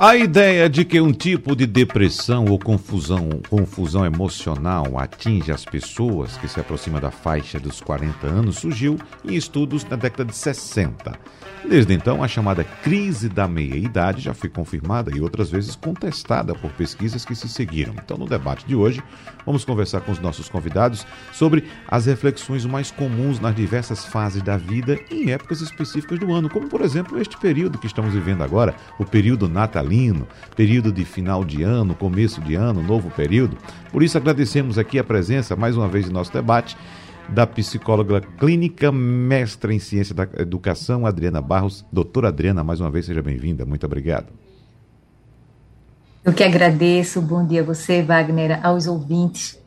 a ideia de que um tipo de depressão ou confusão, confusão emocional atinge as pessoas que se aproximam da faixa dos 40 anos surgiu em estudos na década de 60. Desde então, a chamada crise da meia-idade já foi confirmada e outras vezes contestada por pesquisas que se seguiram. Então, no debate de hoje, vamos conversar com os nossos convidados sobre as reflexões mais comuns nas diversas fases da vida em épocas específicas do ano, como por exemplo este período que estamos vivendo agora, o período natalino, período de final de ano, começo de ano, novo período. Por isso, agradecemos aqui a presença mais uma vez em nosso debate da psicóloga clínica, mestra em ciência da educação, Adriana Barros. Doutora Adriana, mais uma vez, seja bem-vinda. Muito obrigado. Eu que agradeço. Bom dia a você, Wagner, aos ouvintes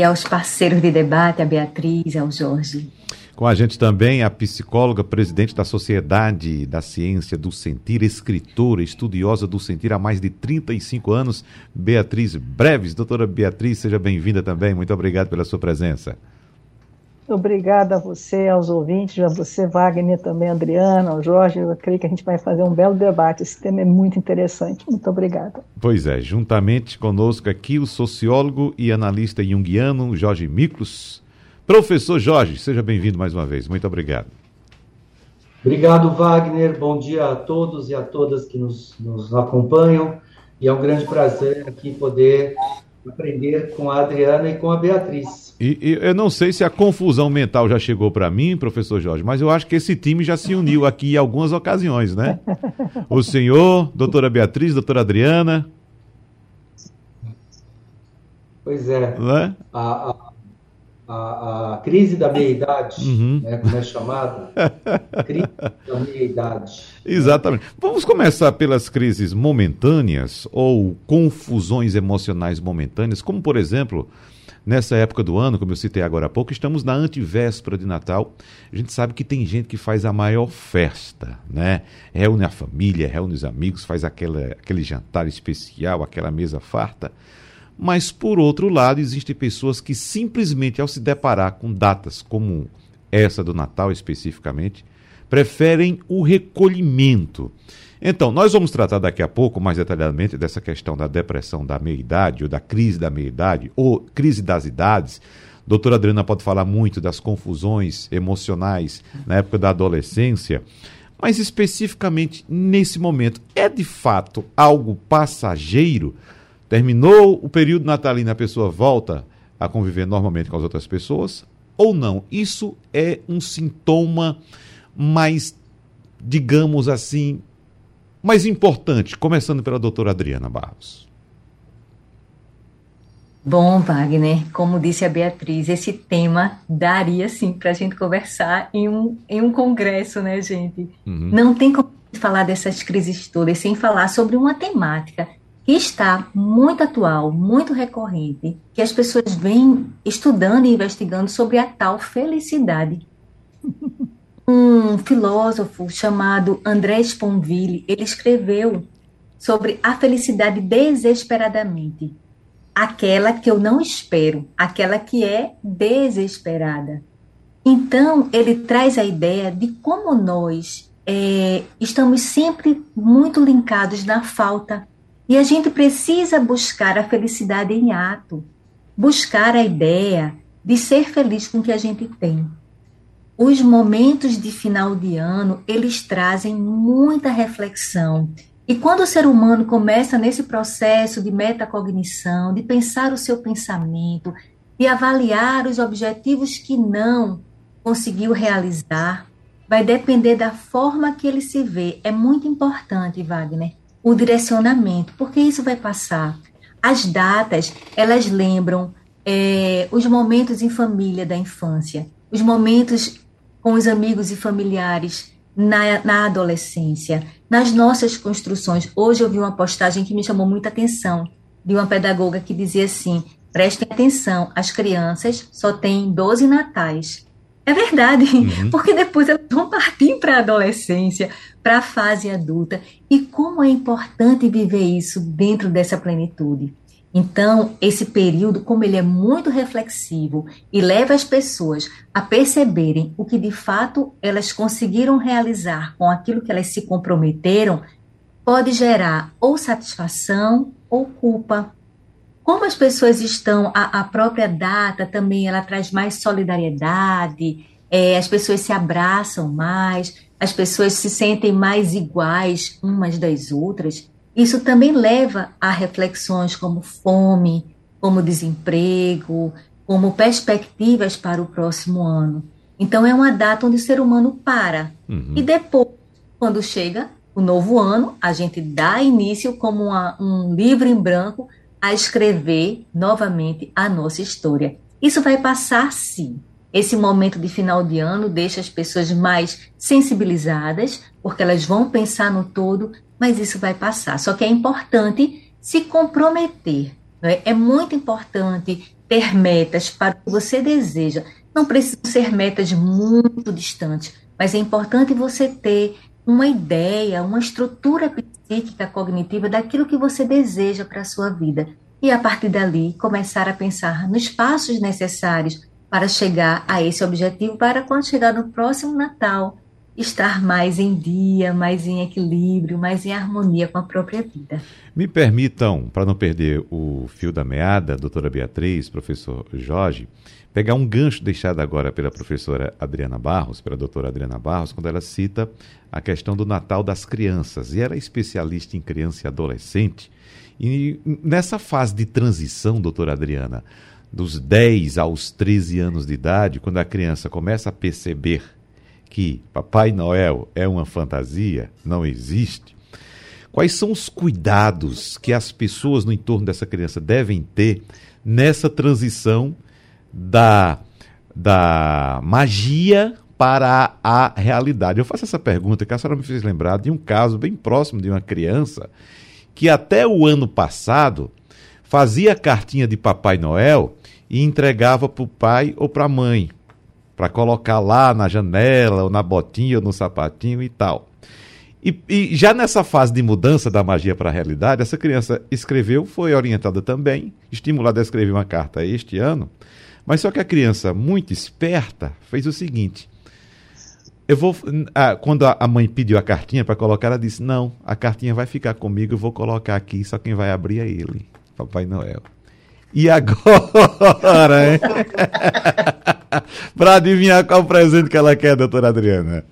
e aos parceiros de debate, a Beatriz, ao Jorge. Com a gente também a psicóloga, presidente da Sociedade da Ciência do Sentir, escritora, estudiosa do sentir há mais de 35 anos, Beatriz Breves. Doutora Beatriz, seja bem-vinda também. Muito obrigado pela sua presença. Obrigada a você, aos ouvintes, a você, Wagner, também, Adriana, ao Jorge. Eu creio que a gente vai fazer um belo debate. Esse tema é muito interessante. Muito obrigada. Pois é, juntamente conosco aqui o sociólogo e analista junguiano Jorge Miklos. Professor Jorge, seja bem-vindo mais uma vez. Muito obrigado. Obrigado, Wagner. Bom dia a todos e a todas que nos, nos acompanham. E é um grande prazer aqui poder aprender com a Adriana e com a Beatriz. E, e eu não sei se a confusão mental já chegou para mim, professor Jorge, mas eu acho que esse time já se uniu aqui em algumas ocasiões, né? O senhor, doutora Beatriz, doutora Adriana. Pois é. é? A, a, a, a, crise da meia-idade, uhum. né, como é chamado, crise da meia-idade. Exatamente. Vamos começar pelas crises momentâneas ou confusões emocionais momentâneas, como por exemplo, nessa época do ano, como eu citei agora há pouco, estamos na antivéspera de Natal. A gente sabe que tem gente que faz a maior festa, né? Reúne a família, reúne os amigos, faz aquela, aquele jantar especial, aquela mesa farta. Mas, por outro lado, existem pessoas que simplesmente, ao se deparar com datas como essa do Natal especificamente, preferem o recolhimento. Então, nós vamos tratar daqui a pouco mais detalhadamente dessa questão da depressão da meia-idade, ou da crise da meia-idade, ou crise das idades. Doutora Adriana pode falar muito das confusões emocionais na época da adolescência, mas especificamente nesse momento, é de fato algo passageiro? Terminou o período natalino, a pessoa volta a conviver normalmente com as outras pessoas ou não? Isso é um sintoma mais, digamos assim, mais importante, começando pela doutora Adriana Barros. Bom, Wagner, como disse a Beatriz, esse tema daria sim para a gente conversar em um, em um congresso, né, gente? Uhum. Não tem como falar dessas crises todas sem falar sobre uma temática que está muito atual, muito recorrente, que as pessoas vêm estudando e investigando sobre a tal felicidade. Um filósofo chamado André Sponville, ele escreveu sobre a felicidade desesperadamente, aquela que eu não espero, aquela que é desesperada. Então, ele traz a ideia de como nós é, estamos sempre muito linkados na falta, e a gente precisa buscar a felicidade em ato, buscar a ideia de ser feliz com o que a gente tem. Os momentos de final de ano, eles trazem muita reflexão. E quando o ser humano começa nesse processo de metacognição, de pensar o seu pensamento, de avaliar os objetivos que não conseguiu realizar, vai depender da forma que ele se vê. É muito importante, Wagner, o direcionamento, porque isso vai passar. As datas, elas lembram é, os momentos em família da infância, os momentos com os amigos e familiares na, na adolescência, nas nossas construções. Hoje eu vi uma postagem que me chamou muita atenção, de uma pedagoga que dizia assim: prestem atenção, as crianças só têm 12 natais. É verdade, uhum. porque depois elas vão partir para a adolescência, para a fase adulta. E como é importante viver isso dentro dessa plenitude. Então, esse período, como ele é muito reflexivo e leva as pessoas a perceberem o que de fato elas conseguiram realizar com aquilo que elas se comprometeram, pode gerar ou satisfação ou culpa. Como as pessoas estão, a, a própria data também ela traz mais solidariedade, é, as pessoas se abraçam mais, as pessoas se sentem mais iguais umas das outras. Isso também leva a reflexões como fome, como desemprego, como perspectivas para o próximo ano. Então, é uma data onde o ser humano para. Uhum. E depois, quando chega o novo ano, a gente dá início como uma, um livro em branco a escrever novamente a nossa história. Isso vai passar sim. Esse momento de final de ano deixa as pessoas mais sensibilizadas, porque elas vão pensar no todo, mas isso vai passar. Só que é importante se comprometer. É? é muito importante ter metas para o que você deseja. Não precisam ser metas muito distantes, mas é importante você ter uma ideia, uma estrutura psíquica cognitiva daquilo que você deseja para a sua vida. E a partir dali, começar a pensar nos passos necessários para chegar a esse objetivo, para quando chegar no próximo Natal, estar mais em dia, mais em equilíbrio, mais em harmonia com a própria vida. Me permitam, para não perder o fio da meada, doutora Beatriz, professor Jorge, pegar um gancho deixado agora pela professora Adriana Barros, pela doutora Adriana Barros, quando ela cita a questão do Natal das crianças. E ela é especialista em criança e adolescente. E nessa fase de transição, doutora Adriana, dos 10 aos 13 anos de idade, quando a criança começa a perceber que Papai Noel é uma fantasia, não existe, quais são os cuidados que as pessoas no entorno dessa criança devem ter nessa transição da, da magia para a realidade? Eu faço essa pergunta que a senhora me fez lembrar de um caso bem próximo de uma criança que até o ano passado fazia cartinha de Papai Noel e entregava para o pai ou para a mãe para colocar lá na janela, ou na botinha, ou no sapatinho e tal. E, e já nessa fase de mudança da magia para a realidade, essa criança escreveu, foi orientada também, estimulada a escrever uma carta este ano, mas só que a criança, muito esperta, fez o seguinte. Eu vou. Ah, quando a mãe pediu a cartinha para colocar, ela disse: Não, a cartinha vai ficar comigo, eu vou colocar aqui, só quem vai abrir é ele, Papai Noel. E agora? para adivinhar qual presente que ela quer, doutora Adriana.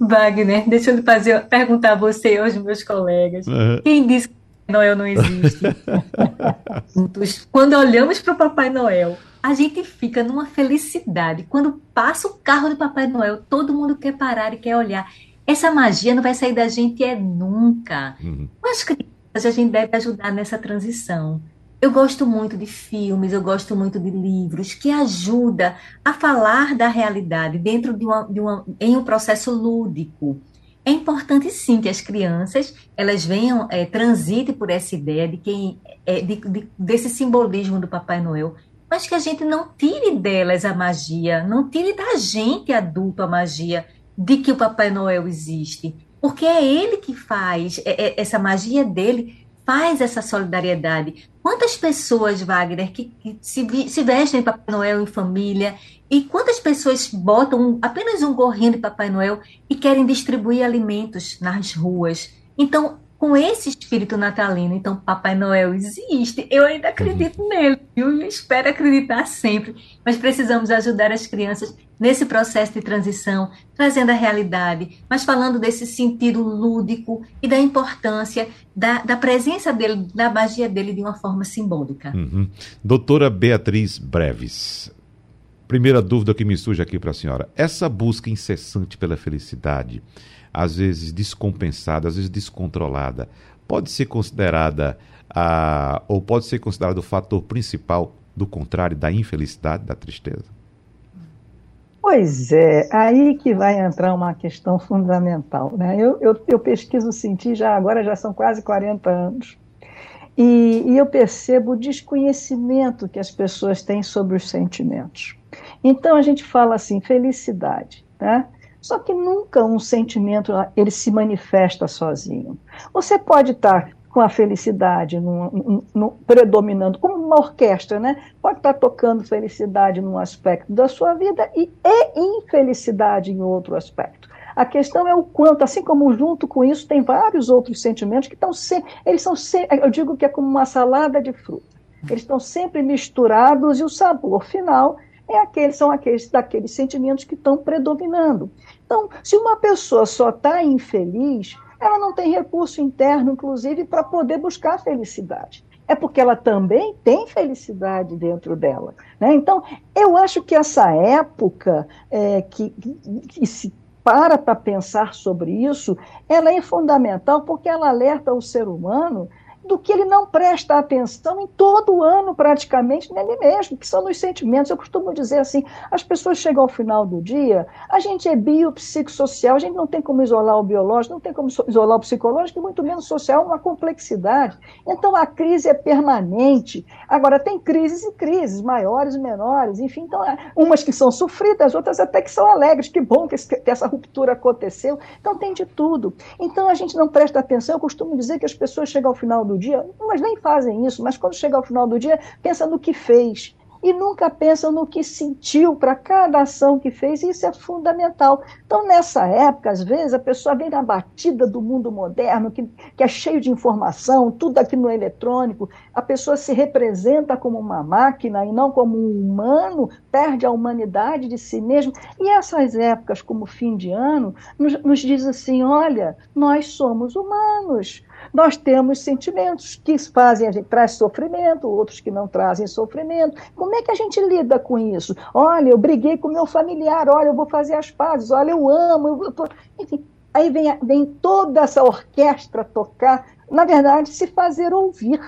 Wagner, deixa eu fazer, perguntar a você e aos meus colegas. Uhum. Quem disse que Noel não existe? Quando olhamos para o Papai Noel, a gente fica numa felicidade. Quando passa o carro do Papai Noel, todo mundo quer parar e quer olhar. Essa magia não vai sair da gente é nunca. Uhum. Mas a gente deve ajudar nessa transição. Eu gosto muito de filmes, eu gosto muito de livros que ajuda a falar da realidade dentro de uma, de uma em um processo lúdico. É importante sim que as crianças elas venham é, transitem por essa ideia de quem é, de, de, desse simbolismo do Papai Noel, mas que a gente não tire delas a magia, não tire da gente adulto a magia de que o Papai Noel existe, porque é ele que faz é, é, essa magia dele faz essa solidariedade. Quantas pessoas, Wagner, que, que se, se, vestem de Papai Noel em família e quantas pessoas botam apenas um gorrinho de Papai Noel e querem distribuir alimentos nas ruas? Então, com esse espírito natalino. Então, Papai Noel existe. Eu ainda acredito uhum. nele, viu? E espero acreditar sempre. Mas precisamos ajudar as crianças nesse processo de transição, trazendo a realidade, mas falando desse sentido lúdico e da importância da, da presença dele, da magia dele de uma forma simbólica. Uhum. Doutora Beatriz Breves, primeira dúvida que me surge aqui para a senhora: essa busca incessante pela felicidade às vezes descompensada, às vezes descontrolada, pode ser considerada a, ou pode ser considerado o fator principal do contrário da infelicidade, da tristeza? Pois é, aí que vai entrar uma questão fundamental. Né? Eu, eu, eu pesquiso sentir já agora, já são quase 40 anos. E, e eu percebo o desconhecimento que as pessoas têm sobre os sentimentos. Então a gente fala assim, felicidade, né? Só que nunca um sentimento ele se manifesta sozinho. Você pode estar com a felicidade no, no, no, predominando, como uma orquestra, né? Pode estar tocando felicidade num aspecto da sua vida e, e infelicidade em outro aspecto. A questão é o quanto, assim como junto com isso tem vários outros sentimentos que estão sempre, eles são sempre, eu digo que é como uma salada de fruta. Eles estão sempre misturados e o sabor final é aquele, são aqueles daqueles sentimentos que estão predominando. Então, se uma pessoa só está infeliz, ela não tem recurso interno, inclusive, para poder buscar felicidade. É porque ela também tem felicidade dentro dela. Né? Então, eu acho que essa época é, que, que se para para pensar sobre isso, ela é fundamental porque ela alerta o ser humano do que ele não presta atenção em todo ano, praticamente, nele mesmo, que são nos sentimentos. Eu costumo dizer assim: as pessoas chegam ao final do dia, a gente é biopsicossocial, a gente não tem como isolar o biológico, não tem como isolar o psicológico, e muito menos social, uma complexidade. Então a crise é permanente. Agora, tem crises e crises, maiores e menores, enfim, então, é, umas que são sofridas, outras até que são alegres. Que bom que, que essa ruptura aconteceu. Então tem de tudo. Então a gente não presta atenção. Eu costumo dizer que as pessoas chegam ao final do do dia, mas nem fazem isso, mas quando chega ao final do dia, pensa no que fez e nunca pensa no que sentiu para cada ação que fez, e isso é fundamental. Então, nessa época, às vezes, a pessoa vem na batida do mundo moderno, que, que é cheio de informação, tudo aqui no eletrônico, a pessoa se representa como uma máquina e não como um humano, perde a humanidade de si mesmo. E essas épocas, como fim de ano, nos, nos diz assim: olha, nós somos humanos nós temos sentimentos que fazem a gente traz sofrimento, outros que não trazem sofrimento. Como é que a gente lida com isso? Olha, eu briguei com meu familiar, olha, eu vou fazer as pazes, olha, eu amo, eu tô... enfim. Aí vem, vem toda essa orquestra tocar, na verdade, se fazer ouvir,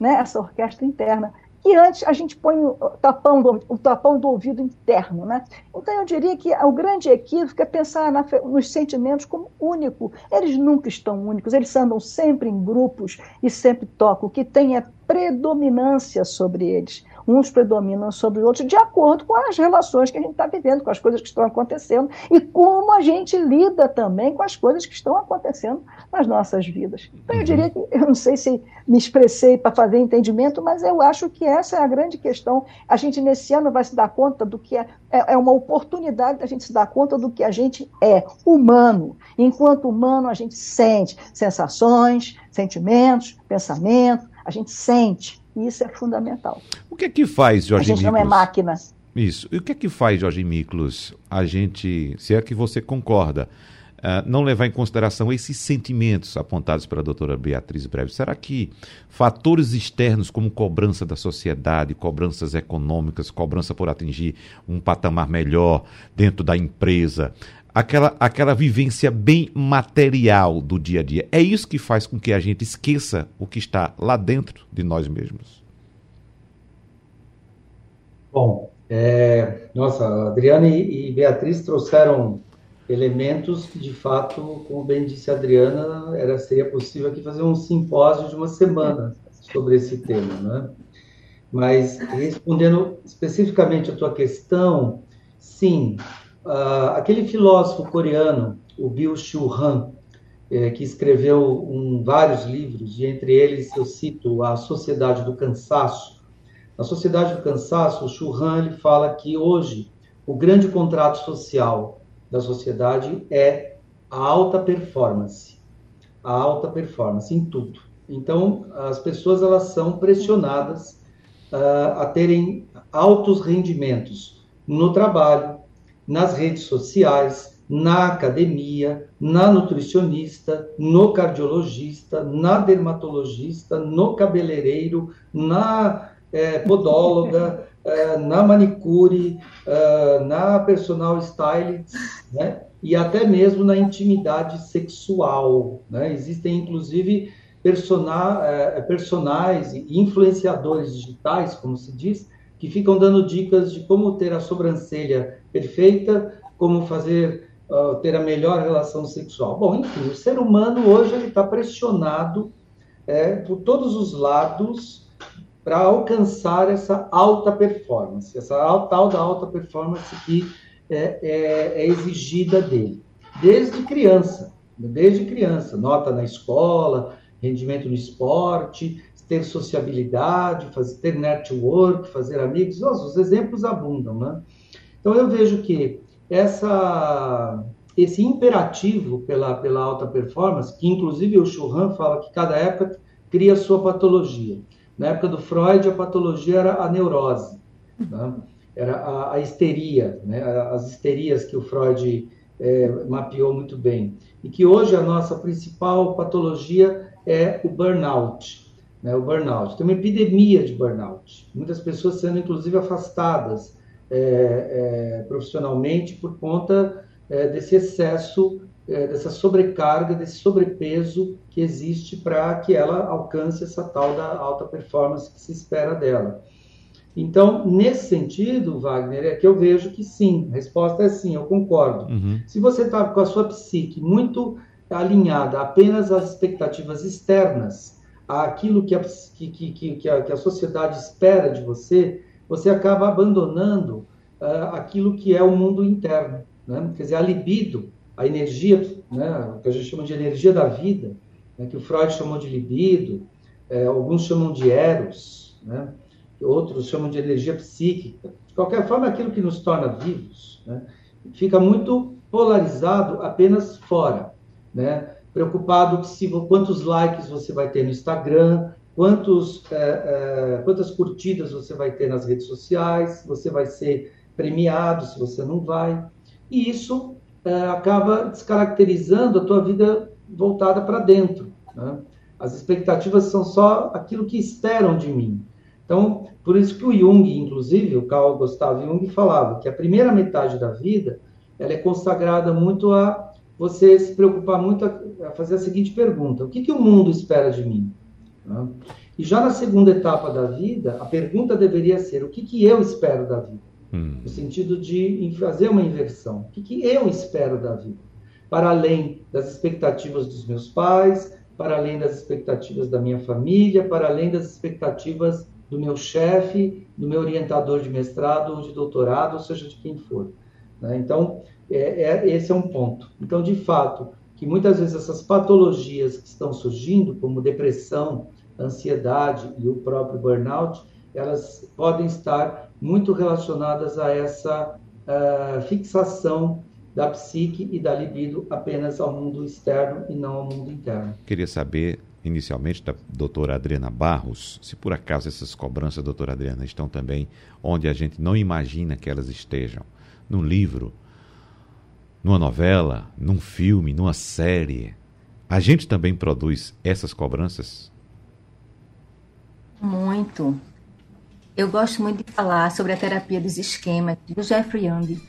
né? essa orquestra interna que antes a gente põe o tapão do, o tapão do ouvido interno. Né? Então, eu diria que o grande equívoco é pensar na, nos sentimentos como único. Eles nunca estão únicos, eles andam sempre em grupos e sempre tocam. O que tem é predominância sobre eles uns predominam sobre os outros, de acordo com as relações que a gente está vivendo, com as coisas que estão acontecendo e como a gente lida também com as coisas que estão acontecendo nas nossas vidas. Então, eu uhum. diria que, eu não sei se me expressei para fazer entendimento, mas eu acho que essa é a grande questão. A gente, nesse ano, vai se dar conta do que é, é, é uma oportunidade da gente se dar conta do que a gente é, humano. Enquanto humano, a gente sente sensações, sentimentos, pensamento, a gente sente. E isso é fundamental. O que é que faz, Jorge A gente Miklos? não é máquina. Isso. E o que é que faz, Jorge Miklos, a gente, se é que você concorda, uh, não levar em consideração esses sentimentos apontados pela doutora Beatriz Breve? Será que fatores externos como cobrança da sociedade, cobranças econômicas, cobrança por atingir um patamar melhor dentro da empresa, aquela, aquela vivência bem material do dia a dia. É isso que faz com que a gente esqueça o que está lá dentro de nós mesmos. Bom, é, nossa, Adriana e, e Beatriz trouxeram elementos que, de fato, como bem disse a Adriana, era, seria possível aqui fazer um simpósio de uma semana sobre esse tema, né? Mas, respondendo especificamente a tua questão, sim, Uh, aquele filósofo coreano, o Byung-Chul Han, é, que escreveu um, vários livros, e entre eles eu cito A Sociedade do Cansaço. Na Sociedade do Cansaço, o Chul Han ele fala que hoje o grande contrato social da sociedade é a alta performance. A alta performance em tudo. Então, as pessoas elas são pressionadas uh, a terem altos rendimentos no trabalho, nas redes sociais, na academia, na nutricionista, no cardiologista, na dermatologista, no cabeleireiro, na é, podóloga, é, na manicure, é, na personal stylist, né? e até mesmo na intimidade sexual. Né? Existem, inclusive, persona, é, personagens e influenciadores digitais, como se diz, que ficam dando dicas de como ter a sobrancelha perfeita, como fazer uh, ter a melhor relação sexual. Bom, enfim, o ser humano hoje ele está pressionado é, por todos os lados para alcançar essa alta performance, essa tal da alta performance que é, é, é exigida dele, desde criança, desde criança, nota na escola, rendimento no esporte, ter sociabilidade, fazer, ter network, fazer amigos, nossa, os exemplos abundam, né? Então eu vejo que essa, esse imperativo pela, pela alta performance, que inclusive o Churran fala que cada época cria sua patologia. Na época do Freud, a patologia era a neurose, né? era a, a, histeria, né? as histerias que o Freud é, mapeou muito bem. E que hoje a nossa principal patologia é o burnout. Né? O burnout. Tem uma epidemia de burnout. Muitas pessoas sendo, inclusive, afastadas é, é, profissionalmente por conta é, desse excesso, é, dessa sobrecarga, desse sobrepeso que existe para que ela alcance essa tal da alta performance que se espera dela. Então, nesse sentido, Wagner, é que eu vejo que sim, a resposta é sim, eu concordo. Uhum. Se você está com a sua psique muito alinhada apenas às expectativas externas, àquilo que a, que, que, que, a, que a sociedade espera de você, você acaba abandonando uh, aquilo que é o mundo interno. Né? Quer dizer, a libido, a energia, né, o que a gente chama de energia da vida, né, que o Freud chamou de libido, é, alguns chamam de eros, né, outros chamam de energia psíquica. De qualquer forma, aquilo que nos torna vivos né, fica muito polarizado apenas fora. Né? Preocupado se, quantos likes você vai ter no Instagram, quantos, é, é, quantas curtidas você vai ter nas redes sociais, se você vai ser premiado, se você não vai. E isso é, acaba descaracterizando a tua vida voltada para dentro. Né? As expectativas são só aquilo que esperam de mim. Então, por isso que o Jung, inclusive, o Carl Gustav Jung falava que a primeira metade da vida ela é consagrada muito a você se preocupar muito a, a fazer a seguinte pergunta: o que, que o mundo espera de mim? E já na segunda etapa da vida, a pergunta deveria ser: o que, que eu espero da vida? Hum. No sentido de fazer uma inversão. O que, que eu espero da vida? Para além das expectativas dos meus pais, para além das expectativas da minha família, para além das expectativas do meu chefe, do meu orientador de mestrado ou de doutorado, ou seja, de quem for. Né? Então, é, é, esse é um ponto. Então, de fato, que muitas vezes essas patologias que estão surgindo, como depressão, ansiedade e o próprio burnout, elas podem estar muito relacionadas a essa uh, fixação da psique e da libido apenas ao mundo externo e não ao mundo interno. Queria saber, inicialmente, da doutora Adriana Barros, se por acaso essas cobranças, doutora Adriana, estão também onde a gente não imagina que elas estejam. No livro, numa novela, num filme, numa série, a gente também produz essas cobranças? Muito. Eu gosto muito de falar sobre a terapia dos esquemas do Jeffrey Young.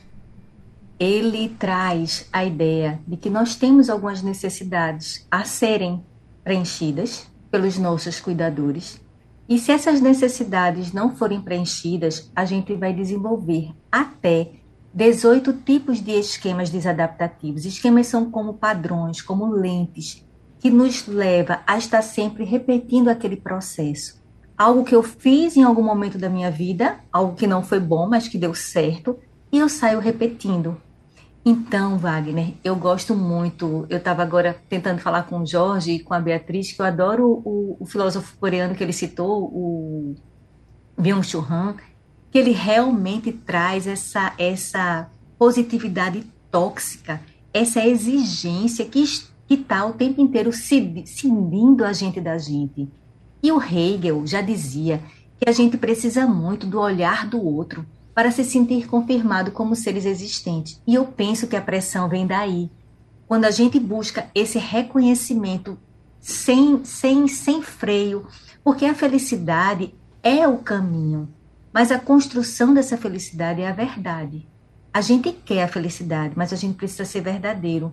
Ele traz a ideia de que nós temos algumas necessidades a serem preenchidas pelos nossos cuidadores. E se essas necessidades não forem preenchidas, a gente vai desenvolver até 18 tipos de esquemas desadaptativos. Esquemas são como padrões, como lentes, que nos leva a estar sempre repetindo aquele processo. Algo que eu fiz em algum momento da minha vida, algo que não foi bom, mas que deu certo, e eu saio repetindo. Então, Wagner, eu gosto muito. Eu estava agora tentando falar com o Jorge e com a Beatriz, que eu adoro o, o filósofo coreano que ele citou, o Byung-Chul Han, que ele realmente traz essa, essa positividade tóxica, essa exigência que está o tempo inteiro cindindo a gente da gente. E o Hegel já dizia que a gente precisa muito do olhar do outro para se sentir confirmado como seres existentes. E eu penso que a pressão vem daí. Quando a gente busca esse reconhecimento sem, sem, sem freio, porque a felicidade é o caminho. Mas a construção dessa felicidade é a verdade. A gente quer a felicidade, mas a gente precisa ser verdadeiro.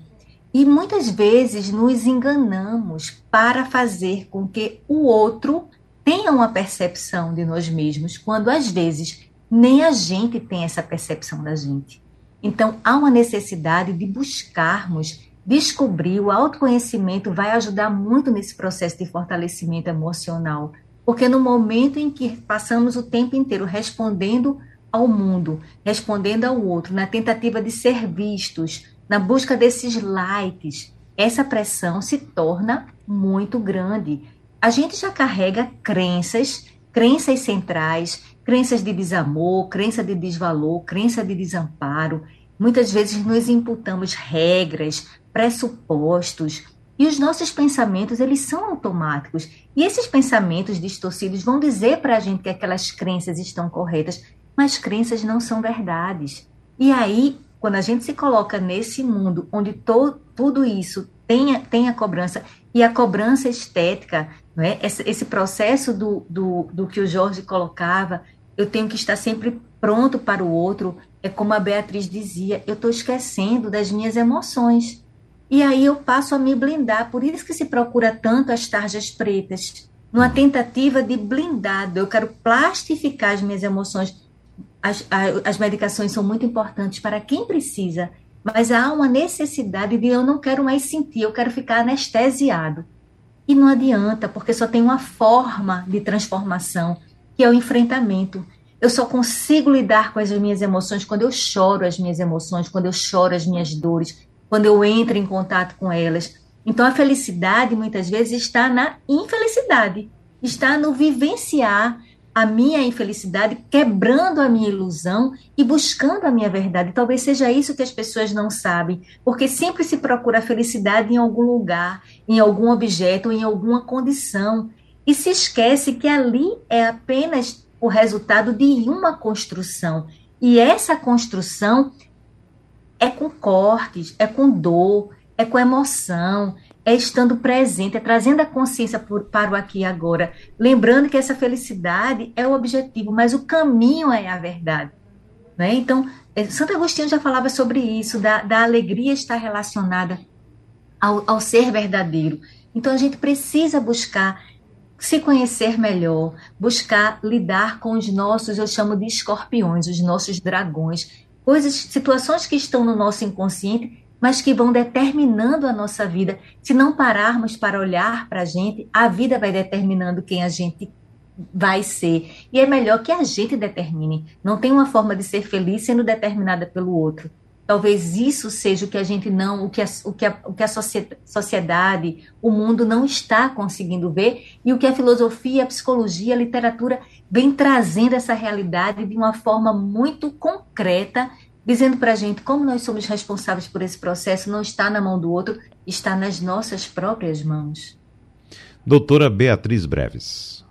E muitas vezes nos enganamos para fazer com que o outro tenha uma percepção de nós mesmos, quando às vezes nem a gente tem essa percepção da gente. Então há uma necessidade de buscarmos descobrir o autoconhecimento vai ajudar muito nesse processo de fortalecimento emocional, porque no momento em que passamos o tempo inteiro respondendo ao mundo, respondendo ao outro, na tentativa de ser vistos, na busca desses likes, essa pressão se torna muito grande. A gente já carrega crenças, crenças centrais, crenças de desamor, crença de desvalor, crença de desamparo. Muitas vezes nos imputamos regras, pressupostos, e os nossos pensamentos, eles são automáticos. E esses pensamentos distorcidos vão dizer para a gente que aquelas crenças estão corretas, mas crenças não são verdades. E aí, quando a gente se coloca nesse mundo onde to, tudo isso tem, tem a cobrança, e a cobrança estética, não é? esse, esse processo do, do, do que o Jorge colocava, eu tenho que estar sempre pronto para o outro, é como a Beatriz dizia, eu estou esquecendo das minhas emoções. E aí eu passo a me blindar. Por isso que se procura tanto as tarjas pretas, numa tentativa de blindado. Eu quero plastificar as minhas emoções. As, as medicações são muito importantes para quem precisa, mas há uma necessidade de eu não quero mais sentir, eu quero ficar anestesiado. E não adianta, porque só tem uma forma de transformação, que é o enfrentamento. Eu só consigo lidar com as minhas emoções quando eu choro as minhas emoções, quando eu choro as minhas dores, quando eu entro em contato com elas. Então, a felicidade muitas vezes está na infelicidade, está no vivenciar a minha infelicidade, quebrando a minha ilusão e buscando a minha verdade. Talvez seja isso que as pessoas não sabem, porque sempre se procura a felicidade em algum lugar, em algum objeto, em alguma condição, e se esquece que ali é apenas o resultado de uma construção. E essa construção é com cortes, é com dor, é com emoção, é estando presente, é trazendo a consciência por, para o aqui e agora. Lembrando que essa felicidade é o objetivo, mas o caminho é a verdade. Né? Então, é, Santo Agostinho já falava sobre isso, da, da alegria estar relacionada ao, ao ser verdadeiro. Então, a gente precisa buscar se conhecer melhor, buscar lidar com os nossos, eu chamo de escorpiões, os nossos dragões, coisas, situações que estão no nosso inconsciente, mas que vão determinando a nossa vida. Se não pararmos para olhar para a gente, a vida vai determinando quem a gente vai ser. E é melhor que a gente determine. Não tem uma forma de ser feliz sendo determinada pelo outro. Talvez isso seja o que a gente não, o que a, o que a, o que a sociedade, o mundo não está conseguindo ver e o que a filosofia, a psicologia, a literatura vem trazendo essa realidade de uma forma muito concreta, dizendo para a gente como nós somos responsáveis por esse processo, não está na mão do outro, está nas nossas próprias mãos. Doutora Beatriz Breves.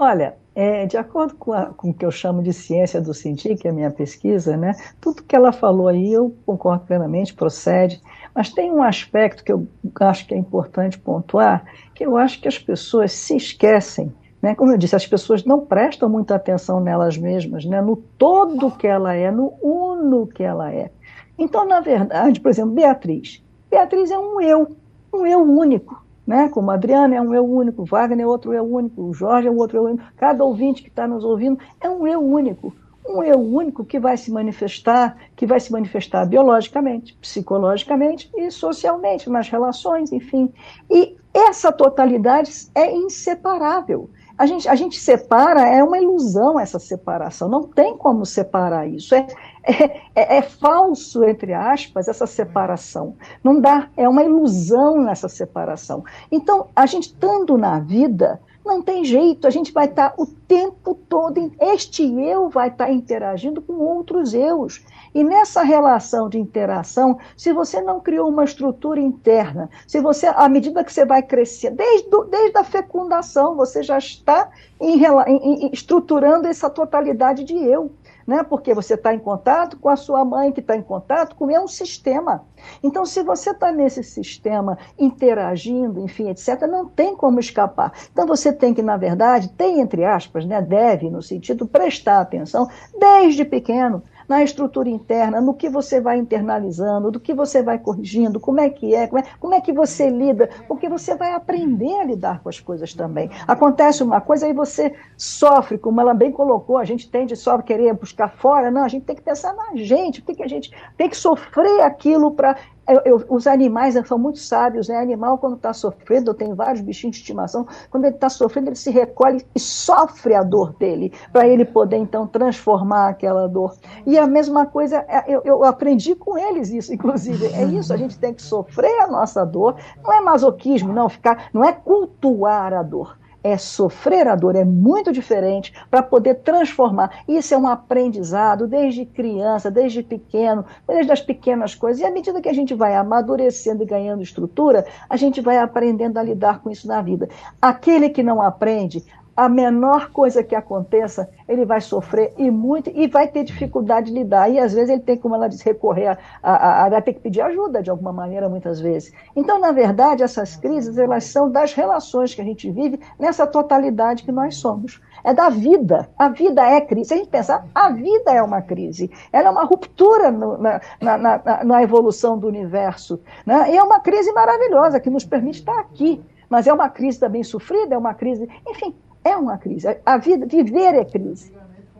Olha, é, de acordo com, a, com o que eu chamo de ciência do sentir, que é a minha pesquisa, né, tudo que ela falou aí eu concordo plenamente, procede, mas tem um aspecto que eu acho que é importante pontuar, que eu acho que as pessoas se esquecem, né, como eu disse, as pessoas não prestam muita atenção nelas mesmas, né, no todo que ela é, no uno que ela é. Então, na verdade, por exemplo, Beatriz. Beatriz é um eu, um eu único né? Como Adriana é um eu único, Wagner é outro eu único, Jorge é outro eu único, cada ouvinte que está nos ouvindo é um eu único. Um eu único que vai se manifestar, que vai se manifestar biologicamente, psicologicamente e socialmente, nas relações, enfim. E essa totalidade é inseparável. A gente, a gente separa, é uma ilusão essa separação, não tem como separar isso. É, é, é, é, falso, entre aspas, essa separação. Não dá, é uma ilusão nessa separação. Então, a gente estando na vida, não tem jeito, a gente vai estar o tempo todo, este eu vai estar interagindo com outros eus. E nessa relação de interação, se você não criou uma estrutura interna, se você, à medida que você vai crescer, desde, desde a fecundação, você já está em, em, estruturando essa totalidade de eu. Né? Porque você está em contato com a sua mãe, que está em contato com é um sistema. Então, se você está nesse sistema interagindo, enfim, etc., não tem como escapar. Então, você tem que, na verdade, tem entre aspas, né, deve, no sentido prestar atenção desde pequeno na estrutura interna, no que você vai internalizando, do que você vai corrigindo, como é que é, como é, como é que você lida, porque você vai aprender a lidar com as coisas também. Acontece uma coisa e você sofre, como ela bem colocou, a gente tende só a querer buscar fora, não, a gente tem que pensar na gente, por que a gente tem que sofrer aquilo para eu, eu, os animais são muito sábios, né? Animal, quando está sofrendo, eu tenho vários bichinhos de estimação, quando ele está sofrendo, ele se recolhe e sofre a dor dele, para ele poder, então, transformar aquela dor. E a mesma coisa, é, eu, eu aprendi com eles isso, inclusive. É isso, a gente tem que sofrer a nossa dor. Não é masoquismo, não, ficar, não é cultuar a dor é sofrer a dor, é muito diferente para poder transformar. Isso é um aprendizado desde criança, desde pequeno, desde as pequenas coisas. E à medida que a gente vai amadurecendo e ganhando estrutura, a gente vai aprendendo a lidar com isso na vida. Aquele que não aprende, a menor coisa que aconteça, ele vai sofrer e muito, e vai ter dificuldade de lidar. E às vezes ele tem, como ela diz, recorrer a, a, a, vai ter que pedir ajuda de alguma maneira, muitas vezes. Então, na verdade, essas crises, elas são das relações que a gente vive nessa totalidade que nós somos. É da vida. A vida é crise. Se a gente pensar, a vida é uma crise. Ela é uma ruptura no, na, na, na, na, evolução do universo. Né? E é uma crise maravilhosa que nos permite estar aqui. Mas é uma crise também sofrida, é uma crise. Enfim, é uma crise. A vida, viver é crise.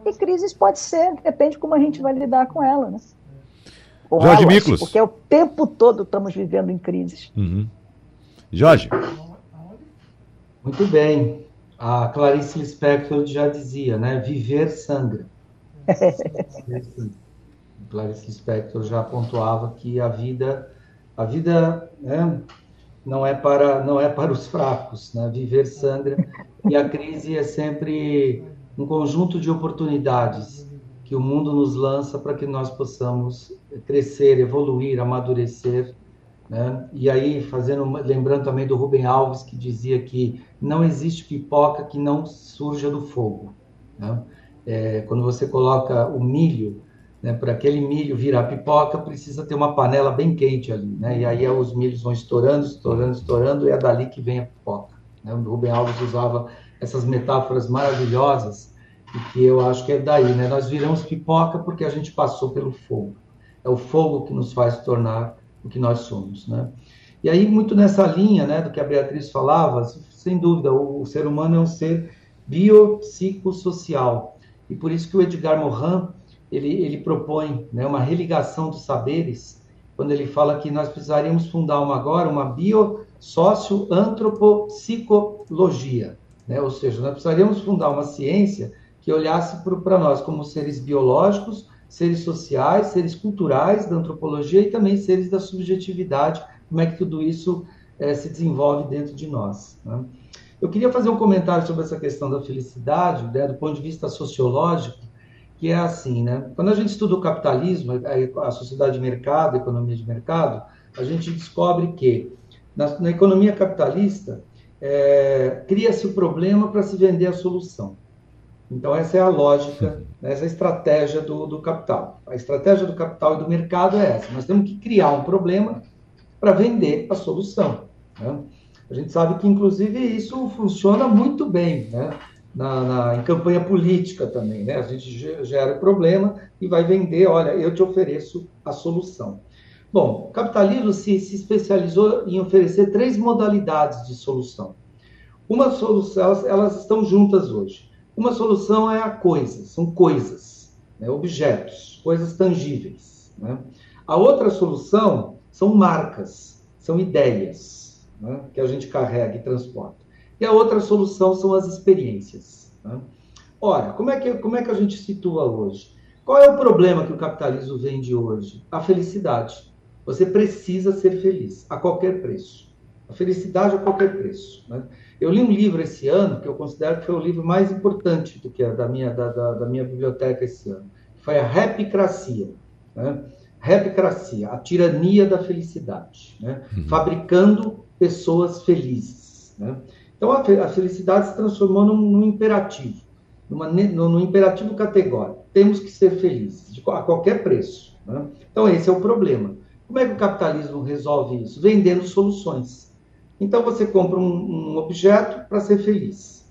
E crises pode ser, depende de como a gente vai lidar com ela, né? Ou Jorge elas, Miklos. Porque é o tempo todo estamos vivendo em crises. Uhum. Jorge. Muito bem. A Clarice Lispector já dizia, né? Viver sangra. Clarice Lispector já pontuava que a vida, a vida, né, não é para não é para os fracos, né? Viver sangra e a crise é sempre um conjunto de oportunidades que o mundo nos lança para que nós possamos crescer, evoluir, amadurecer, né? E aí fazendo lembrando também do Rubem Alves que dizia que não existe pipoca que não surja do fogo, né? É, quando você coloca o milho né, para aquele milho virar pipoca, precisa ter uma panela bem quente ali, né? E aí os milhos vão estourando, estourando, estourando, e é dali que vem a pipoca. Né? O Rubem Alves usava essas metáforas maravilhosas e que eu acho que é daí, né? Nós viramos pipoca porque a gente passou pelo fogo. É o fogo que nos faz tornar o que nós somos, né? E aí muito nessa linha, né, do que a Beatriz falava, sem dúvida, o, o ser humano é um ser biopsicossocial. E por isso que o Edgar Morin ele, ele propõe né, uma religação dos saberes, quando ele fala que nós precisaríamos fundar uma agora uma biossocio-antropopsicologia, né? ou seja, nós precisaríamos fundar uma ciência que olhasse para nós como seres biológicos, seres sociais, seres culturais da antropologia e também seres da subjetividade, como é que tudo isso é, se desenvolve dentro de nós. Né? Eu queria fazer um comentário sobre essa questão da felicidade, né, do ponto de vista sociológico, que é assim, né? Quando a gente estuda o capitalismo, a sociedade de mercado, a economia de mercado, a gente descobre que na, na economia capitalista é, cria-se o problema para se vender a solução. Então essa é a lógica, né, essa é a estratégia do, do capital. A estratégia do capital e do mercado é essa. Nós temos que criar um problema para vender a solução. Né? A gente sabe que, inclusive, isso funciona muito bem. Né? na, na, em campanha política também, né? A gente gera o problema e vai vender, olha, eu te ofereço a solução. Bom, o capitalismo se, se especializou em oferecer três modalidades de solução. Uma solução, elas, elas estão juntas hoje. Uma solução é a coisa, são coisas, né? objetos, coisas tangíveis. Né? A outra solução são marcas, são ideias né? que a gente carrega e transporta. E a outra solução são as experiências. Né? Ora, como é, que, como é que a gente situa hoje? Qual é o problema que o capitalismo vende hoje? A felicidade. Você precisa ser feliz, a qualquer preço. A felicidade a qualquer preço. Né? Eu li um livro esse ano, que eu considero que foi o livro mais importante do que a, da, minha, da, da, da minha biblioteca esse ano. Foi a Rapicracia. Né? Rapicracia, a tirania da felicidade. Né? Uhum. Fabricando pessoas felizes. Né? Então, a, felicidade se transformou num, num imperativo, numa, num, imperativo categórico. Temos que ser felizes, de, a qualquer preço. Né? Então, esse é o problema. Como é que o capitalismo resolve isso? Vendendo soluções. Então, você compra um, um objeto para ser feliz.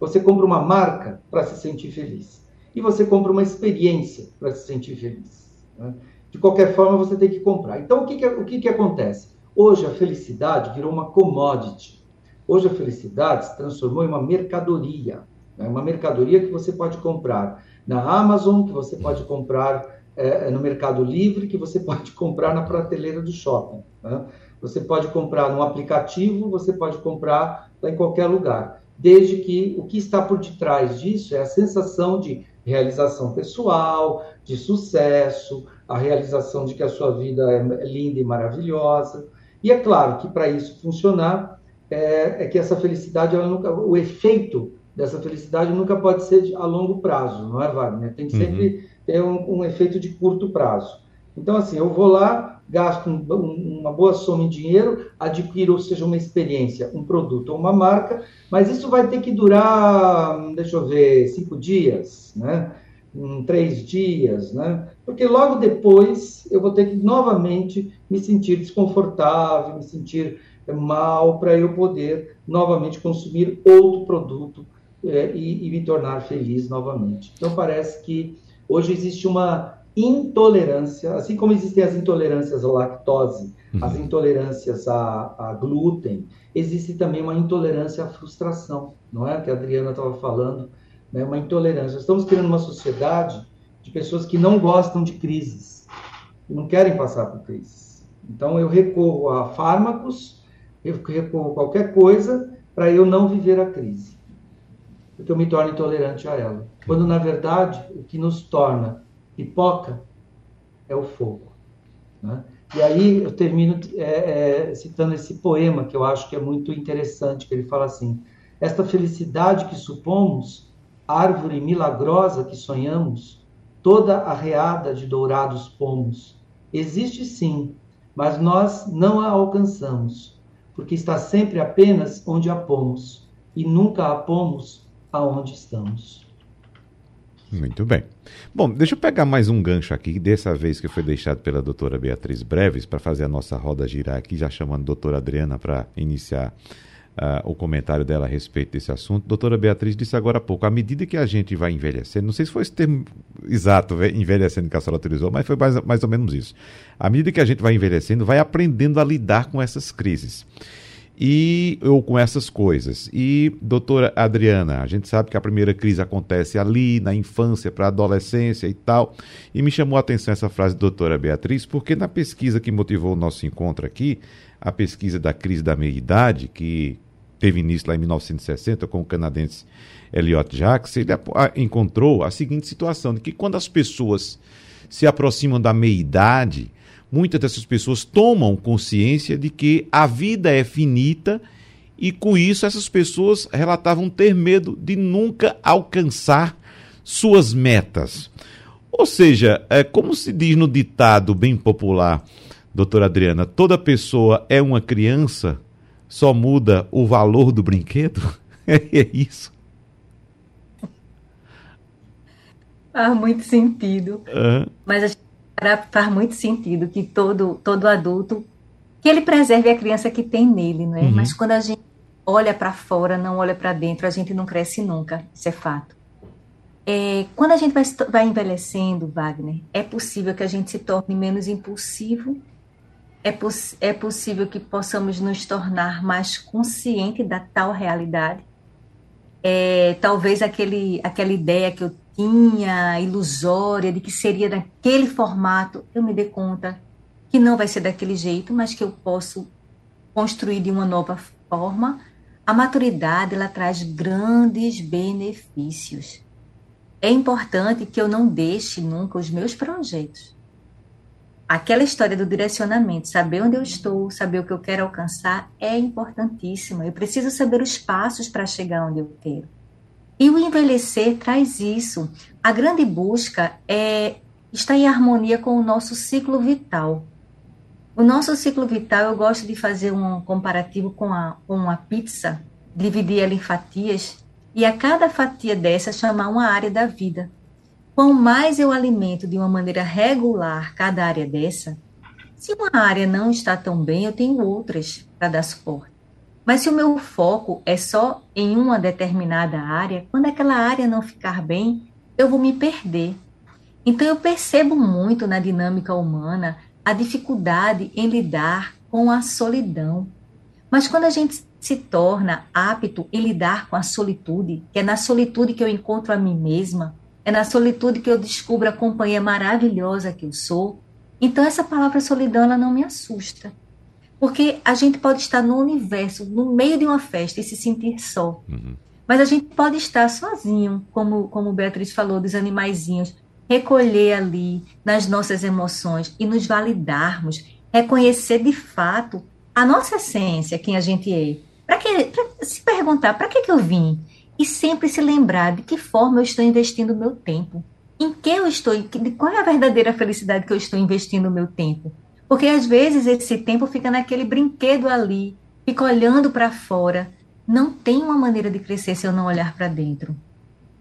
Você compra uma marca para se sentir feliz. e você compra uma experiência para se sentir feliz. Né? De qualquer forma, você tem que comprar. Então, o que, que, o que, que acontece? Hoje, a felicidade virou uma commodity. Hoje, a felicidade se transformou em uma mercadoria. Né? Uma mercadoria que você pode comprar na Amazon, que você pode comprar é, no Mercado Livre, que você pode comprar na prateleira do shopping. Né? Você pode comprar no aplicativo, você pode comprar em qualquer lugar. Desde que o que está por detrás disso é a sensação de realização pessoal, de sucesso, a realização de que a sua vida é linda e maravilhosa. E é claro que para isso funcionar, é, é, que essa felicidade, nunca, o efeito dessa felicidade nunca pode ser a longo prazo, não é, Wagner? Tem que uhum. Ter um, um, efeito de curto prazo. Então, assim, eu vou lá, gasto um, um, uma boa soma em dinheiro, adquiro, ou seja, uma experiência, um produto ou uma marca, mas isso vai ter que durar, deixa eu ver, cinco dias, né? em três dias, né? Porque logo depois eu vou ter que novamente me sentir desconfortável, me sentir mal para eu poder novamente consumir outro produto é, e, e, me tornar feliz novamente. Então parece que hoje existe uma intolerância, assim como existem as intolerâncias à lactose, uhum. as intolerâncias a, a, glúten, existe também uma intolerância à frustração, não é? Que a Adriana estava falando né, uma intolerância. Estamos criando uma sociedade de pessoas que não gostam de crises, que não querem passar por crises. Então eu recorro a fármacos, eu recorro a qualquer coisa para eu não viver a crise, porque eu me torno intolerante a ela. Quando na verdade o que nos torna pipoca é o fogo. Né? E aí eu termino é, é, citando esse poema que eu acho que é muito interessante, que ele fala assim: esta felicidade que supomos árvore milagrosa que sonhamos, toda arreada de dourados pomos. Existe sim, mas nós não a alcançamos, porque está sempre apenas onde a pomos, e nunca a pomos aonde estamos. Muito bem. Bom, deixa eu pegar mais um gancho aqui, dessa vez que foi deixado pela doutora Beatriz Breves, para fazer a nossa roda girar aqui, já chamando a doutora Adriana para iniciar uh, o comentário dela a respeito desse assunto. Doutora Beatriz disse agora há pouco, à medida que a gente vai envelhecendo, não sei se foi esse termo exato, envelhecendo que a senhora utilizou, mas foi mais, mais ou menos isso. À medida que a gente vai envelhecendo, vai aprendendo a lidar com essas crises e ou com essas coisas. E, doutora Adriana, a gente sabe que a primeira crise acontece ali, na infância para a adolescência e tal. E me chamou a atenção essa frase da doutora Beatriz, porque na pesquisa que motivou o nosso encontro aqui, a pesquisa da crise da meia-idade, que teve início lá em 1960 com o canadense Elliot Jacques, ele encontrou a seguinte situação, de que quando as pessoas se aproximam da meia-idade, muitas dessas pessoas tomam consciência de que a vida é finita e com isso essas pessoas relatavam ter medo de nunca alcançar suas metas. Ou seja, é como se diz no ditado bem popular, doutora Adriana, toda pessoa é uma criança, só muda o valor do brinquedo? é isso. Faz muito sentido. Uhum. Mas faz muito sentido que todo, todo adulto que ele preserve a criança que tem nele, não é? Uhum. Mas quando a gente olha para fora, não olha para dentro, a gente não cresce nunca. Isso é fato. É, quando a gente vai, vai envelhecendo, Wagner, é possível que a gente se torne menos impulsivo é, poss é possível que possamos nos tornar mais conscientes da tal realidade. É, talvez aquele, aquela ideia que eu ilusória, de que seria daquele formato, eu me dê conta que não vai ser daquele jeito, mas que eu posso construir de uma nova forma. A maturidade ela traz grandes benefícios. É importante que eu não deixe nunca os meus projetos aquela história do direcionamento, saber onde eu estou, saber o que eu quero alcançar, é importantíssima. Eu preciso saber os passos para chegar onde eu quero. E o envelhecer traz isso. A grande busca é estar em harmonia com o nosso ciclo vital. O nosso ciclo vital, eu gosto de fazer um comparativo com, a, com uma pizza, dividir ela em fatias, e a cada fatia dessa chamar uma área da vida. Quanto mais eu alimento de uma maneira regular cada área dessa, se uma área não está tão bem, eu tenho outras para dar suporte. Mas se o meu foco é só em uma determinada área, quando aquela área não ficar bem, eu vou me perder. Então eu percebo muito na dinâmica humana a dificuldade em lidar com a solidão. Mas quando a gente se torna apto em lidar com a solitude, que é na solitude que eu encontro a mim mesma, é na solitude que eu descubro a companhia maravilhosa que eu sou, então essa palavra solidão ela não me assusta. Porque a gente pode estar no universo, no meio de uma festa e se sentir só. Uhum. Mas a gente pode estar sozinho, como, como Beatriz falou, dos animaizinhos, recolher ali nas nossas emoções e nos validarmos, reconhecer de fato a nossa essência, quem a gente é. Para que pra se perguntar, para que, que eu vim? E sempre se lembrar de que forma eu estou investindo o meu tempo. Em que eu estou, de qual é a verdadeira felicidade que eu estou investindo o meu tempo? Porque às vezes esse tempo fica naquele brinquedo ali, fica olhando para fora. Não tem uma maneira de crescer se eu não olhar para dentro.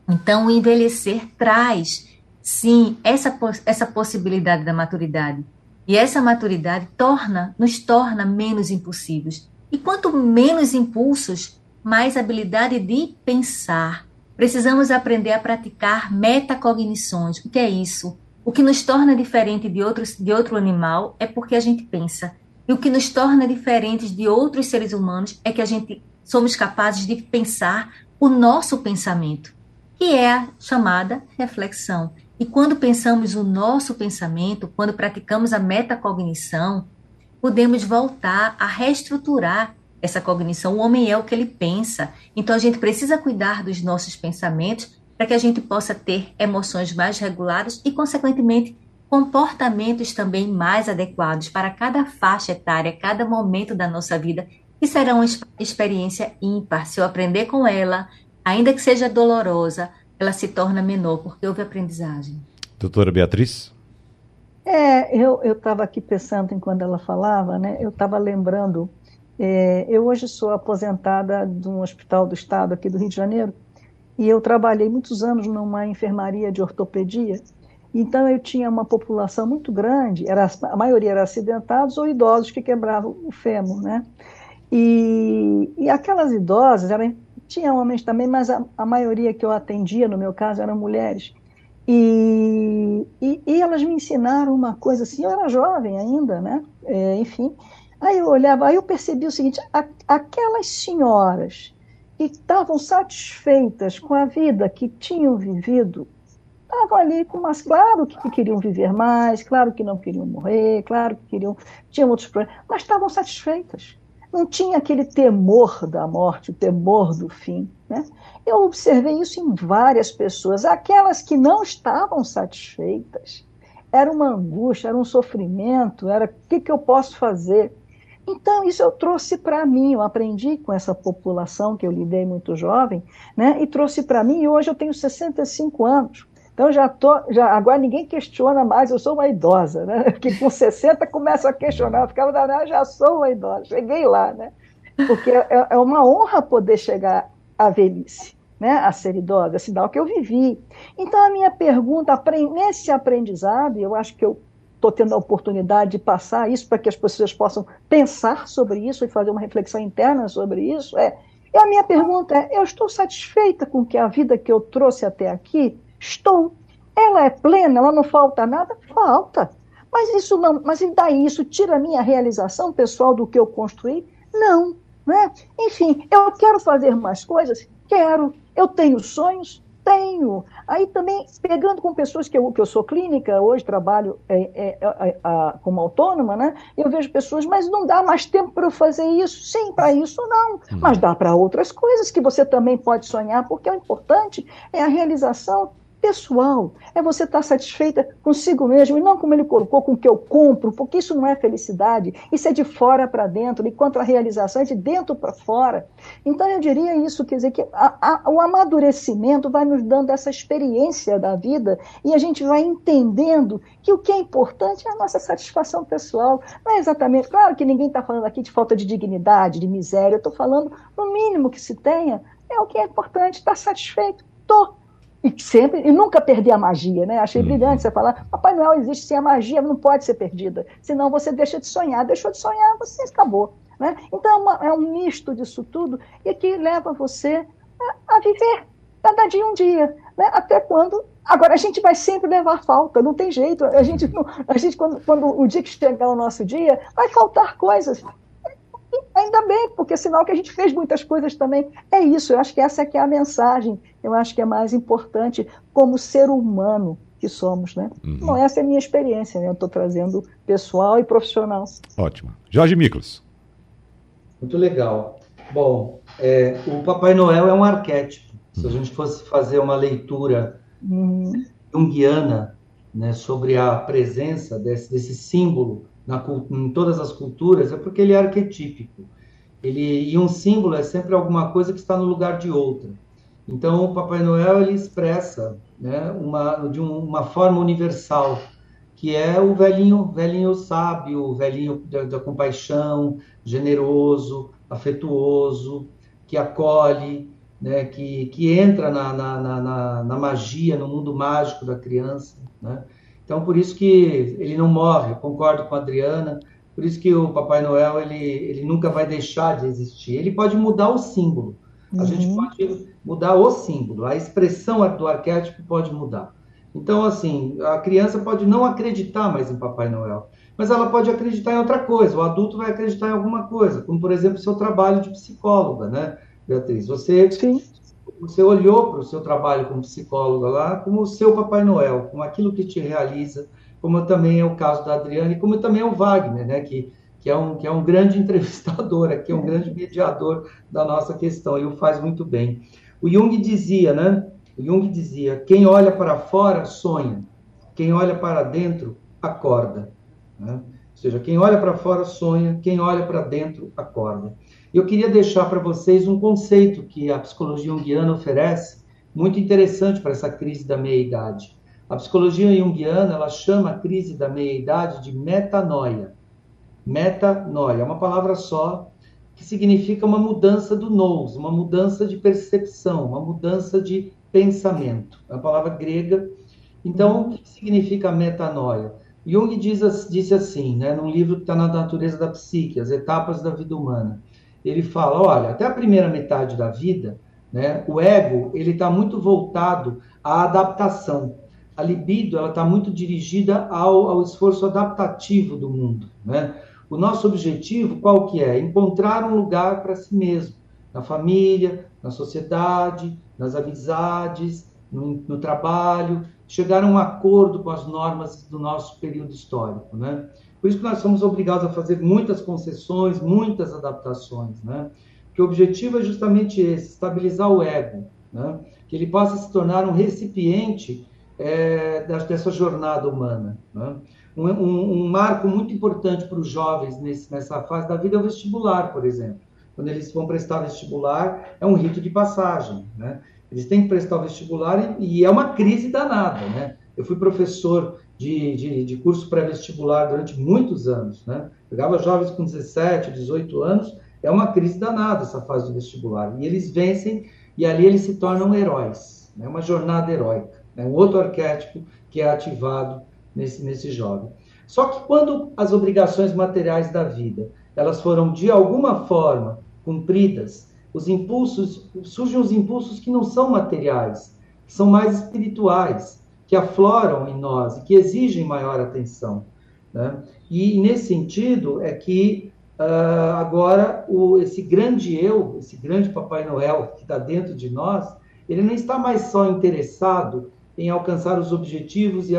Então, o envelhecer traz sim, essa, essa possibilidade da maturidade. E essa maturidade torna, nos torna menos impulsivos. E quanto menos impulsos, mais habilidade de pensar. Precisamos aprender a praticar metacognições. O que é isso? O que nos torna diferente de, outros, de outro animal é porque a gente pensa. E o que nos torna diferentes de outros seres humanos é que a gente somos capazes de pensar o nosso pensamento, que é a chamada reflexão. E quando pensamos o nosso pensamento, quando praticamos a metacognição, podemos voltar a reestruturar essa cognição. O homem é o que ele pensa. Então a gente precisa cuidar dos nossos pensamentos para que a gente possa ter emoções mais reguladas e, consequentemente, comportamentos também mais adequados para cada faixa etária, cada momento da nossa vida, que será uma experiência ímpar. Se eu aprender com ela, ainda que seja dolorosa, ela se torna menor, porque houve aprendizagem. Doutora Beatriz? É, eu estava aqui pensando em quando ela falava, né? Eu estava lembrando. É, eu hoje sou aposentada de um hospital do estado aqui do Rio de Janeiro e eu trabalhei muitos anos numa enfermaria de ortopedia. Então eu tinha uma população muito grande, era, a maioria era acidentados ou idosos que quebravam o fêmur, né? E, e aquelas idosas eram tinha homens também, mas a, a maioria que eu atendia, no meu caso, eram mulheres. E, e, e, elas me ensinaram uma coisa assim, eu era jovem ainda, né? É, enfim. Aí eu olhava, aí eu percebi o seguinte: a, aquelas senhoras que estavam satisfeitas com a vida que tinham vivido, estavam ali com umas, claro que queriam viver mais, claro que não queriam morrer, claro que queriam, tinham outros problemas, mas estavam satisfeitas não tinha aquele temor da morte, o temor do fim. Né? Eu observei isso em várias pessoas. Aquelas que não estavam satisfeitas, era uma angústia, era um sofrimento, era o que, que eu posso fazer? Então, isso eu trouxe para mim, eu aprendi com essa população que eu lidei muito jovem, né? e trouxe para mim, e hoje eu tenho 65 anos. Então já tô, já agora ninguém questiona mais, eu sou uma idosa, né? Que com 60 começa a questionar, eu ficava danada, já sou uma idosa, cheguei lá, né? Porque é, é uma honra poder chegar à velhice, né? A ser idosa, é sinal que eu vivi. Então a minha pergunta, nesse aprendizado, eu acho que eu estou tendo a oportunidade de passar isso para que as pessoas possam pensar sobre isso e fazer uma reflexão interna sobre isso, é, e a minha pergunta é, eu estou satisfeita com que a vida que eu trouxe até aqui Estou. Ela é plena, ela não falta nada? Falta. Mas isso não, mas e daí isso tira a minha realização pessoal do que eu construí? Não, né? Enfim, eu quero fazer mais coisas? Quero. Eu tenho sonhos? Tenho. Aí também, pegando com pessoas que eu, que eu sou clínica, hoje trabalho é, é, é, como autônoma, né? Eu vejo pessoas, mas não dá mais tempo para eu fazer isso. Sim, para isso não. Mas dá para outras coisas que você também pode sonhar, porque o importante é a realização pessoal. É você estar satisfeita consigo mesmo e não como ele colocou, com o que eu compro, porque isso não é felicidade. Isso é de fora para dentro, enquanto a realização é de dentro para fora. Então eu diria isso, quer dizer, que a, a, o amadurecimento vai nos dando essa experiência da vida e a gente vai entendendo que o que é importante é a nossa satisfação pessoal. Não é exatamente, claro que ninguém está falando aqui de falta de dignidade, de miséria, eu estou falando no mínimo que se tenha, é o que é importante, estar satisfeito. Estou e sempre e nunca perder a magia, né? Achei uhum. brilhante você falar, Papai Noel existe sem a magia, não pode ser perdida. Senão você deixa de sonhar, deixou de sonhar, você acabou, né? Então é, uma, é um misto disso tudo e que leva você a, a, viver, cada dia um dia, né? até quando. Agora, a gente vai sempre levar falta, não tem jeito. A gente, a gente quando, quando o dia que chegar o nosso dia, vai faltar coisas. Ainda bem, porque sinal que a gente fez muitas coisas também. É isso, eu acho que essa é, que é a mensagem, eu acho que é mais importante como ser humano que somos, né? Uhum. Bom, essa é a minha experiência, né? Eu estou trazendo pessoal e profissional. Ótimo. Jorge Miklos. Muito legal. Bom, é, o Papai Noel é um arquétipo. Se a gente fosse fazer uma leitura uhum. junguiana né, sobre a presença desse, desse símbolo na, em todas as culturas, é porque ele é arquetípico. Ele, e um símbolo é sempre alguma coisa que está no lugar de outra. Então, o Papai Noel ele expressa né, uma, de um, uma forma universal, que é o velhinho, velhinho sábio, o velhinho da, da compaixão, generoso, afetuoso, que acolhe, né, que, que entra na, na, na, na, magia, no mundo mágico da criança. Né? Então, por isso que ele não morre, concordo com a Adriana, por isso que o Papai Noel ele, ele nunca vai deixar de existir. Ele pode mudar o símbolo, a uhum. gente pode mudar o símbolo, a expressão do arquétipo pode mudar. Então, assim, a criança pode não acreditar mais em Papai Noel, mas ela pode acreditar em outra coisa. O adulto vai acreditar em alguma coisa, como, por exemplo, seu trabalho de psicóloga, né, Beatriz? Você, Sim. Você olhou para o seu trabalho como psicóloga lá como o seu Papai Noel, como aquilo que te realiza, como também é o caso da Adriana e como também é o Wagner, né, que que é um, que é um grande entrevistador aqui, é um grande mediador da nossa questão, e o faz muito bem. O Jung dizia, né? O Jung dizia: quem olha para fora sonha, quem olha para dentro acorda. Né? Ou seja, quem olha para fora sonha, quem olha para dentro acorda. Eu queria deixar para vocês um conceito que a psicologia junguiana oferece, muito interessante para essa crise da meia-idade. A psicologia junguiana ela chama a crise da meia-idade de metanoia. Metanoia é uma palavra só que significa uma mudança do nous, uma mudança de percepção, uma mudança de pensamento. É uma palavra grega. Então, o que significa metanoia? Jung diz, disse assim, né, num livro que está na natureza da psique, As Etapas da Vida Humana. Ele fala, olha, até a primeira metade da vida, né, o ego ele está muito voltado à adaptação. A libido ela está muito dirigida ao, ao esforço adaptativo do mundo, né? O nosso objetivo qual que é? Encontrar um lugar para si mesmo, na família, na sociedade, nas amizades, no, no, trabalho, chegar a um acordo com as normas do nosso período histórico, né? Por isso que nós somos obrigados a fazer muitas concessões, muitas adaptações, né? Que o objetivo é justamente esse, estabilizar o ego, né? Que ele possa se tornar um recipiente é, dessa jornada humana, né? Um, um, um marco muito importante para os jovens nesse, nessa fase da vida é o vestibular, por exemplo. Quando eles vão prestar vestibular, é um rito de passagem, né? Eles têm que prestar o vestibular e, e é uma crise danada, né? Eu fui professor de, de, de curso pré-vestibular durante muitos anos, né? Pegava jovens com 17, 18 anos, é uma crise danada essa fase do vestibular. E eles vencem e ali eles se tornam heróis, é né? uma jornada heróica. É né? um outro arquétipo que é ativado nesse, nesse jovem. Só que quando as obrigações materiais da vida elas foram de alguma forma cumpridas, os impulsos surgem os impulsos que não são materiais, que são mais espirituais, que afloram em nós e que exigem maior atenção. Né? E nesse sentido é que uh, agora o, esse grande eu, esse grande Papai Noel que está dentro de nós, ele não está mais só interessado em alcançar os objetivos e,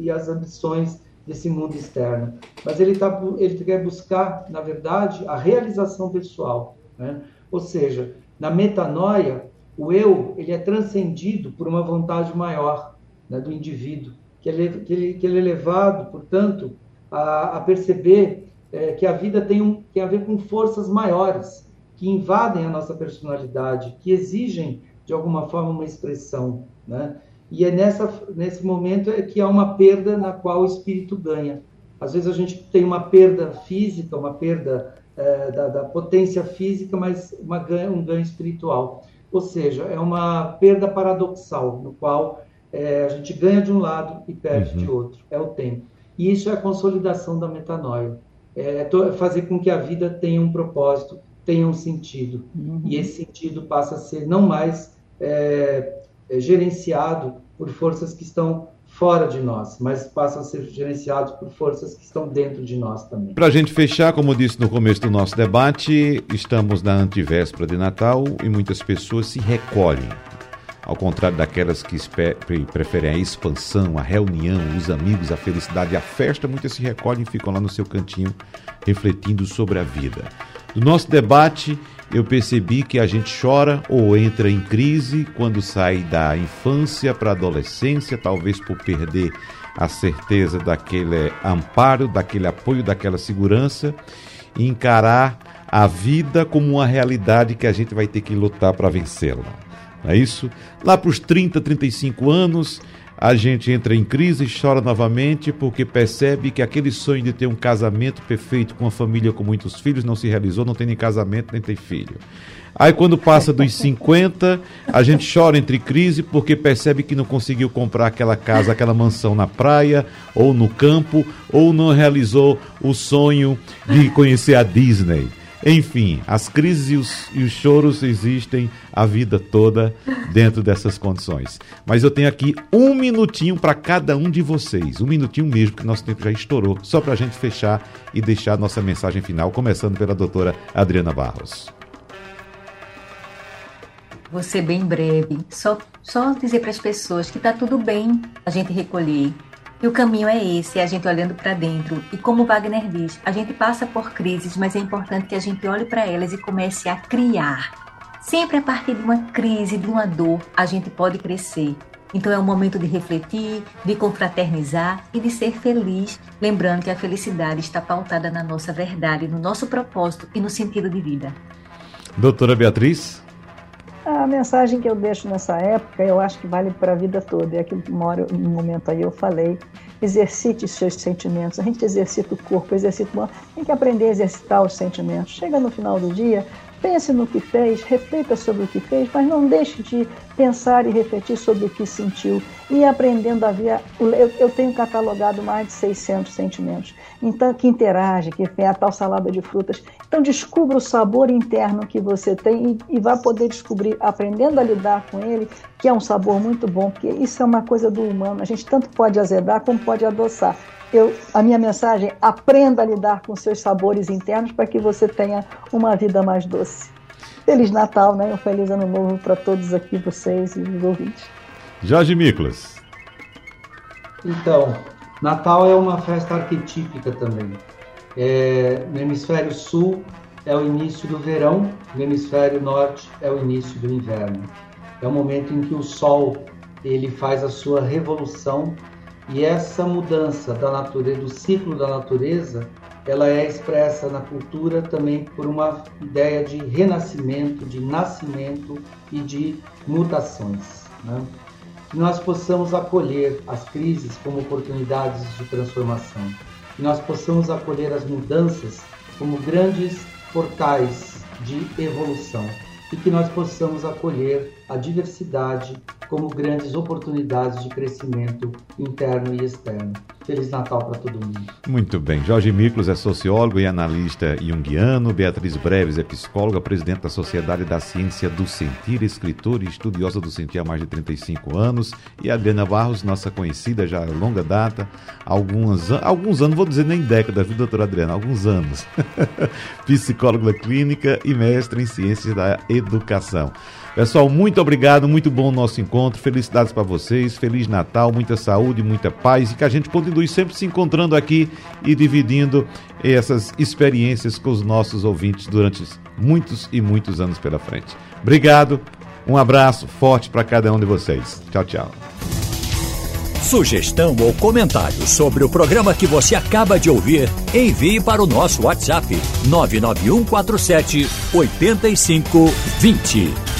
e as ambições desse mundo externo, mas ele, tá, ele quer buscar, na verdade, a realização pessoal. Né? Ou seja, na metanoia, o eu ele é transcendido por uma vontade maior né, do indivíduo, que ele, que, ele, que ele é levado, portanto, a, a perceber é, que a vida tem, um, tem a ver com forças maiores, que invadem a nossa personalidade, que exigem, de alguma forma, uma expressão. Né? E é nessa, nesse momento é que há uma perda na qual o espírito ganha. Às vezes a gente tem uma perda física, uma perda é, da, da, potência física, mas uma um ganho espiritual. Ou seja, é uma perda paradoxal, no qual é, a gente ganha de um lado e perde uhum. de outro. É o tempo. E isso é a consolidação da metanoia. É, é fazer com que a vida tenha um propósito, tenha um sentido. Uhum. E esse sentido passa a ser não mais é, é, gerenciado por forças que estão fora de nós, mas passam a ser gerenciados por forças que estão dentro de nós também. Para a gente fechar, como disse no começo do nosso debate, estamos na antivéspera de Natal e muitas pessoas se recolhem. Ao contrário daquelas que preferem a expansão, a reunião, os amigos, a felicidade a festa, muitas se recolhem e ficam lá no seu cantinho refletindo sobre a vida. Do nosso debate, eu percebi que a gente chora ou entra em crise quando sai da infância para a adolescência, talvez por perder a certeza daquele amparo, daquele apoio, daquela segurança, e encarar a vida como uma realidade que a gente vai ter que lutar para vencê-la. Não é isso? Lá para os 30, 35 anos, a gente entra em crise e chora novamente porque percebe que aquele sonho de ter um casamento perfeito com uma família com muitos filhos não se realizou, não tem nem casamento, nem tem filho. Aí quando passa dos 50, a gente chora entre crise porque percebe que não conseguiu comprar aquela casa, aquela mansão na praia ou no campo, ou não realizou o sonho de conhecer a Disney. Enfim, as crises e os, e os choros existem a vida toda dentro dessas condições. Mas eu tenho aqui um minutinho para cada um de vocês. Um minutinho mesmo, que nosso tempo já estourou. Só para a gente fechar e deixar nossa mensagem final, começando pela doutora Adriana Barros. Vou ser bem breve. Só, só dizer para as pessoas que está tudo bem a gente recolher e o caminho é esse, é a gente olhando para dentro. E como Wagner diz, a gente passa por crises, mas é importante que a gente olhe para elas e comece a criar. Sempre a partir de uma crise, de uma dor, a gente pode crescer. Então é um momento de refletir, de confraternizar e de ser feliz, lembrando que a felicidade está pautada na nossa verdade, no nosso propósito e no sentido de vida. Doutora Beatriz? A mensagem que eu deixo nessa época, eu acho que vale para a vida toda. É aquilo que no momento aí eu falei. Exercite seus sentimentos. A gente exercita o corpo, exercita o Tem que aprender a exercitar os sentimentos. Chega no final do dia, Pense no que fez, reflita sobre o que fez, mas não deixe de pensar e refletir sobre o que sentiu e aprendendo a ver. Eu, tenho catalogado mais de 600 sentimentos, então que interage, que é a tal salada de frutas. Então descubra o sabor interno que você tem e, e vai poder descobrir, aprendendo a lidar com ele, que é um sabor muito bom, porque isso é uma coisa do humano. A gente tanto pode azedar como pode adoçar eu, a minha mensagem é aprenda a lidar com seus sabores internos para que você tenha uma vida mais doce. Feliz Natal, né? Um feliz ano novo para todos aqui, vocês e os ouvintes. Jorge Miklas. Então, Natal é uma festa arquetípica também. É, no hemisfério sul é o início do verão, no hemisfério norte é o início do inverno. É o momento em que o sol ele faz a sua revolução e essa mudança da natureza, do ciclo da natureza, ela é expressa na cultura também por uma ideia de renascimento, de nascimento e de mutações. Né? Que nós possamos acolher as crises como oportunidades de transformação, que nós possamos acolher as mudanças como grandes portais de evolução e que nós possamos acolher a diversidade como grandes oportunidades de crescimento interno e externo. Feliz Natal para todo mundo. Muito bem. Jorge Miklos é sociólogo e analista junguiano. Beatriz Breves é psicóloga, presidente da Sociedade da Ciência do Sentir, escritora e estudiosa do sentir há mais de 35 anos. E Adriana Barros, nossa conhecida já há longa data, alguns, alguns anos, vou dizer nem décadas, viu, doutora Adriana? Alguns anos. Psicóloga clínica e mestre em ciências da educação. Pessoal, muito obrigado, muito bom o nosso encontro. Felicidades para vocês, feliz Natal, muita saúde, muita paz e que a gente continue sempre se encontrando aqui e dividindo essas experiências com os nossos ouvintes durante muitos e muitos anos pela frente. Obrigado, um abraço forte para cada um de vocês. Tchau, tchau. Sugestão ou comentário sobre o programa que você acaba de ouvir, envie para o nosso WhatsApp 99147 8520.